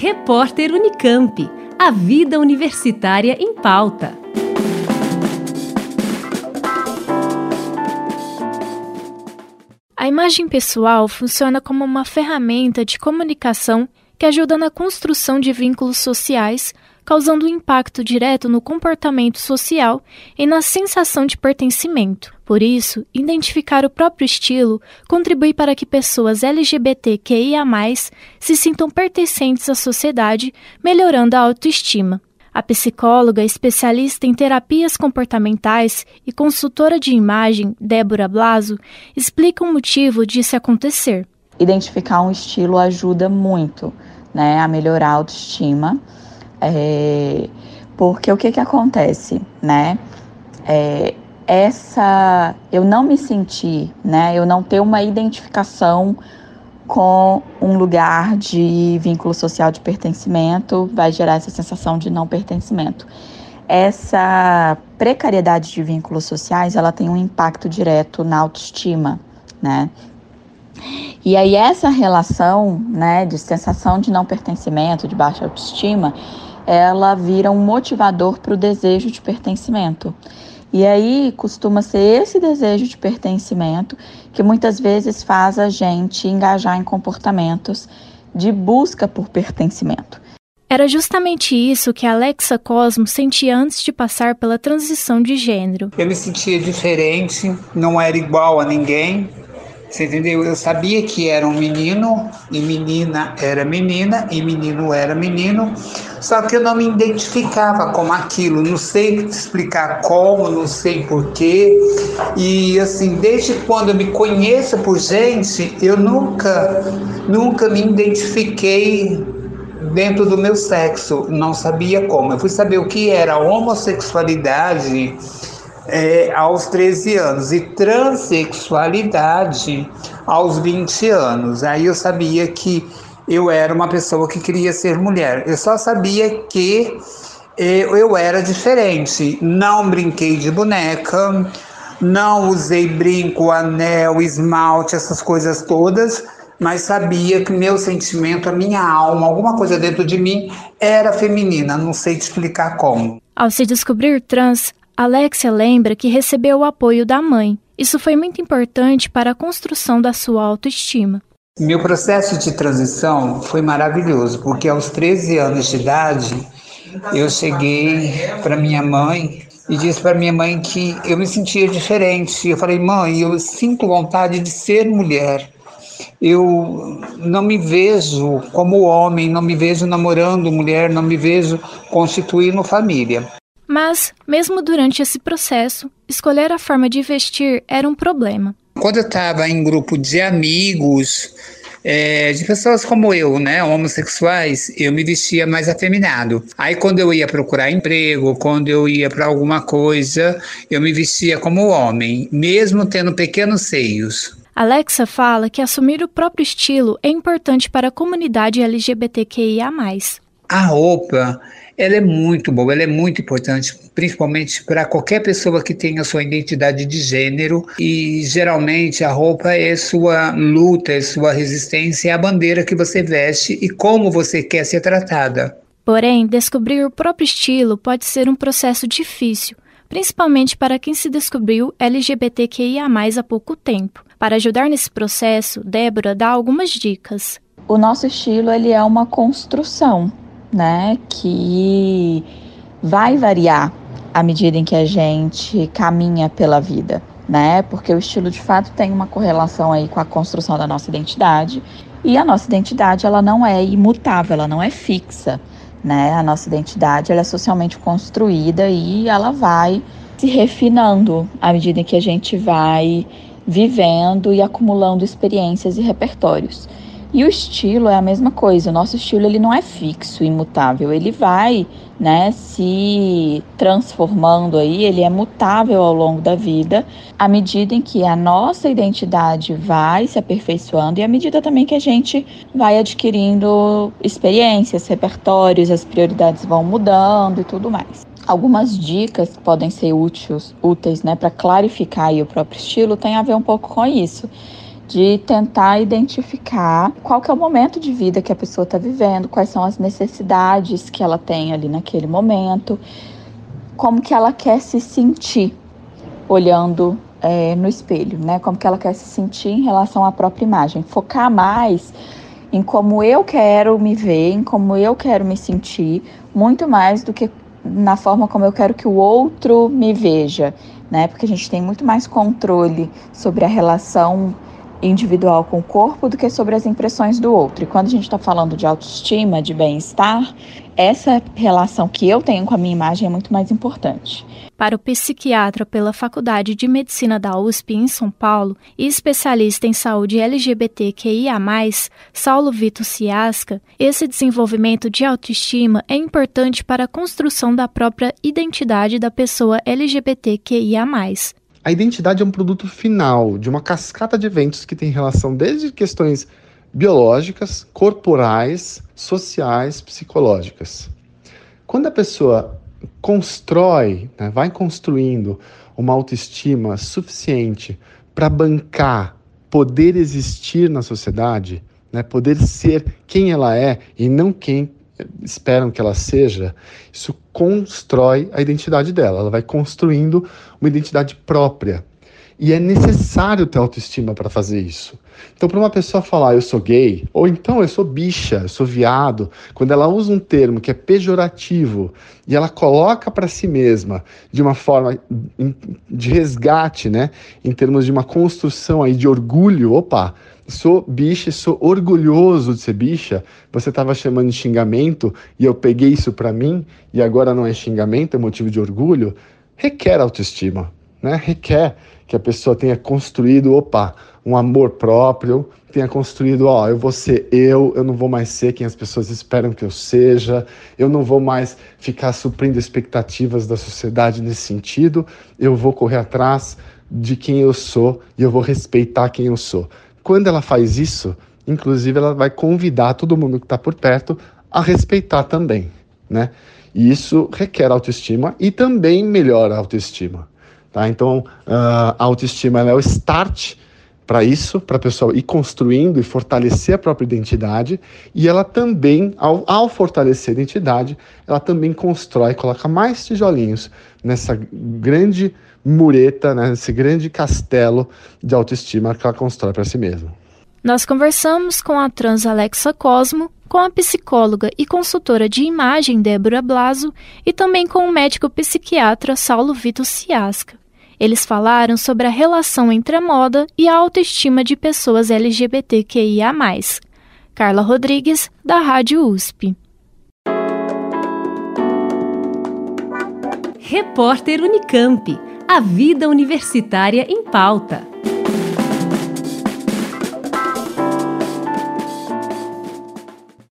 Repórter Unicamp. A vida universitária em pauta. A imagem pessoal funciona como uma ferramenta de comunicação que ajuda na construção de vínculos sociais, causando um impacto direto no comportamento social e na sensação de pertencimento. Por isso, identificar o próprio estilo contribui para que pessoas LGBTQIA se sintam pertencentes à sociedade, melhorando a autoestima. A psicóloga, especialista em terapias comportamentais e consultora de imagem, Débora Blaso, explica o motivo disso acontecer. Identificar um estilo ajuda muito né, a melhorar a autoestima, é, porque o que, que acontece, né? É, essa eu não me sentir, né? Eu não ter uma identificação com um lugar de vínculo social de pertencimento vai gerar essa sensação de não pertencimento. Essa precariedade de vínculos sociais, ela tem um impacto direto na autoestima, né? E aí essa relação, né, de sensação de não pertencimento, de baixa autoestima, ela vira um motivador para o desejo de pertencimento. E aí costuma ser esse desejo de pertencimento que muitas vezes faz a gente engajar em comportamentos de busca por pertencimento. Era justamente isso que Alexa Cosmo sentia antes de passar pela transição de gênero. Eu me sentia diferente, não era igual a ninguém, você entendeu? Eu sabia que era um menino e menina era menina e menino era menino, só que eu não me identificava como aquilo, não sei explicar como, não sei porquê. E assim, desde quando eu me conheço por gente, eu nunca, nunca me identifiquei dentro do meu sexo, não sabia como. Eu fui saber o que era homossexualidade é, aos 13 anos e transexualidade aos 20 anos. Aí eu sabia que eu era uma pessoa que queria ser mulher. Eu só sabia que é, eu era diferente. Não brinquei de boneca, não usei brinco, anel, esmalte, essas coisas todas, mas sabia que meu sentimento, a minha alma, alguma coisa dentro de mim era feminina, não sei te explicar como. Ao se descobrir trans, Alexia lembra que recebeu o apoio da mãe. Isso foi muito importante para a construção da sua autoestima. Meu processo de transição foi maravilhoso, porque aos 13 anos de idade eu cheguei para minha mãe e disse para minha mãe que eu me sentia diferente. Eu falei, mãe, eu sinto vontade de ser mulher. Eu não me vejo como homem, não me vejo namorando mulher, não me vejo constituindo família. Mas, mesmo durante esse processo, escolher a forma de vestir era um problema. Quando eu estava em grupo de amigos, é, de pessoas como eu, né, homossexuais, eu me vestia mais afeminado. Aí quando eu ia procurar emprego, quando eu ia para alguma coisa, eu me vestia como homem, mesmo tendo pequenos seios. Alexa fala que assumir o próprio estilo é importante para a comunidade LGBTQIA+. A roupa ela é muito boa, ela é muito importante, principalmente para qualquer pessoa que tenha sua identidade de gênero e geralmente a roupa é sua luta, é sua resistência, é a bandeira que você veste e como você quer ser tratada. Porém, descobrir o próprio estilo pode ser um processo difícil, principalmente para quem se descobriu LGBTQIA+ há pouco tempo. Para ajudar nesse processo, Débora dá algumas dicas. O nosso estilo ele é uma construção né, que vai variar à medida em que a gente caminha pela vida, né? Porque o estilo de fato tem uma correlação aí com a construção da nossa identidade, e a nossa identidade ela não é imutável, ela não é fixa, né? A nossa identidade ela é socialmente construída e ela vai se refinando à medida em que a gente vai vivendo e acumulando experiências e repertórios. E o estilo é a mesma coisa. O nosso estilo ele não é fixo, imutável. Ele vai, né, se transformando aí. Ele é mutável ao longo da vida, à medida em que a nossa identidade vai se aperfeiçoando e à medida também que a gente vai adquirindo experiências, repertórios, as prioridades vão mudando e tudo mais. Algumas dicas que podem ser úteis, úteis, né, para clarificar o próprio estilo, tem a ver um pouco com isso de tentar identificar qual que é o momento de vida que a pessoa está vivendo, quais são as necessidades que ela tem ali naquele momento, como que ela quer se sentir olhando é, no espelho, né? Como que ela quer se sentir em relação à própria imagem. Focar mais em como eu quero me ver, em como eu quero me sentir, muito mais do que na forma como eu quero que o outro me veja, né? Porque a gente tem muito mais controle sobre a relação individual com o corpo do que sobre as impressões do outro. E quando a gente está falando de autoestima, de bem-estar, essa relação que eu tenho com a minha imagem é muito mais importante. Para o psiquiatra pela Faculdade de Medicina da USP em São Paulo e especialista em saúde LGBTQIA+, Saulo Vito Ciasca, esse desenvolvimento de autoestima é importante para a construção da própria identidade da pessoa LGBTQIA+. A identidade é um produto final de uma cascata de eventos que tem relação desde questões biológicas, corporais, sociais, psicológicas. Quando a pessoa constrói, né, vai construindo uma autoestima suficiente para bancar poder existir na sociedade, né, poder ser quem ela é e não quem esperam que ela seja, isso constrói a identidade dela. Ela vai construindo uma identidade própria. E é necessário ter autoestima para fazer isso. Então, para uma pessoa falar eu sou gay, ou então eu sou bicha, eu sou viado, quando ela usa um termo que é pejorativo e ela coloca para si mesma de uma forma de resgate, né, em termos de uma construção aí de orgulho, opa, sou bicha, sou orgulhoso de ser bicha, você estava chamando de xingamento e eu peguei isso para mim e agora não é xingamento, é motivo de orgulho, requer autoestima, né? Requer que a pessoa tenha construído, opa, um amor próprio, tenha construído, ó, eu vou ser eu, eu não vou mais ser quem as pessoas esperam que eu seja, eu não vou mais ficar suprindo expectativas da sociedade nesse sentido, eu vou correr atrás de quem eu sou e eu vou respeitar quem eu sou. Quando ela faz isso, inclusive ela vai convidar todo mundo que está por perto a respeitar também, né? E isso requer autoestima e também melhora a autoestima. Tá? Então, uh, a autoestima é o start para isso, para a pessoa ir construindo e fortalecer a própria identidade, e ela também, ao, ao, fortalecer a identidade, ela também constrói, coloca mais tijolinhos nessa grande mureta, né, nesse grande castelo de autoestima que ela constrói para si mesma. Nós conversamos com a trans Alexa Cosmo, com a psicóloga e consultora de imagem Débora Blaso e também com o médico psiquiatra Saulo Vitor Ciasca. Eles falaram sobre a relação entre a moda e a autoestima de pessoas LGBTQIA. Carla Rodrigues, da Rádio USP. Repórter Unicamp. A vida universitária em pauta.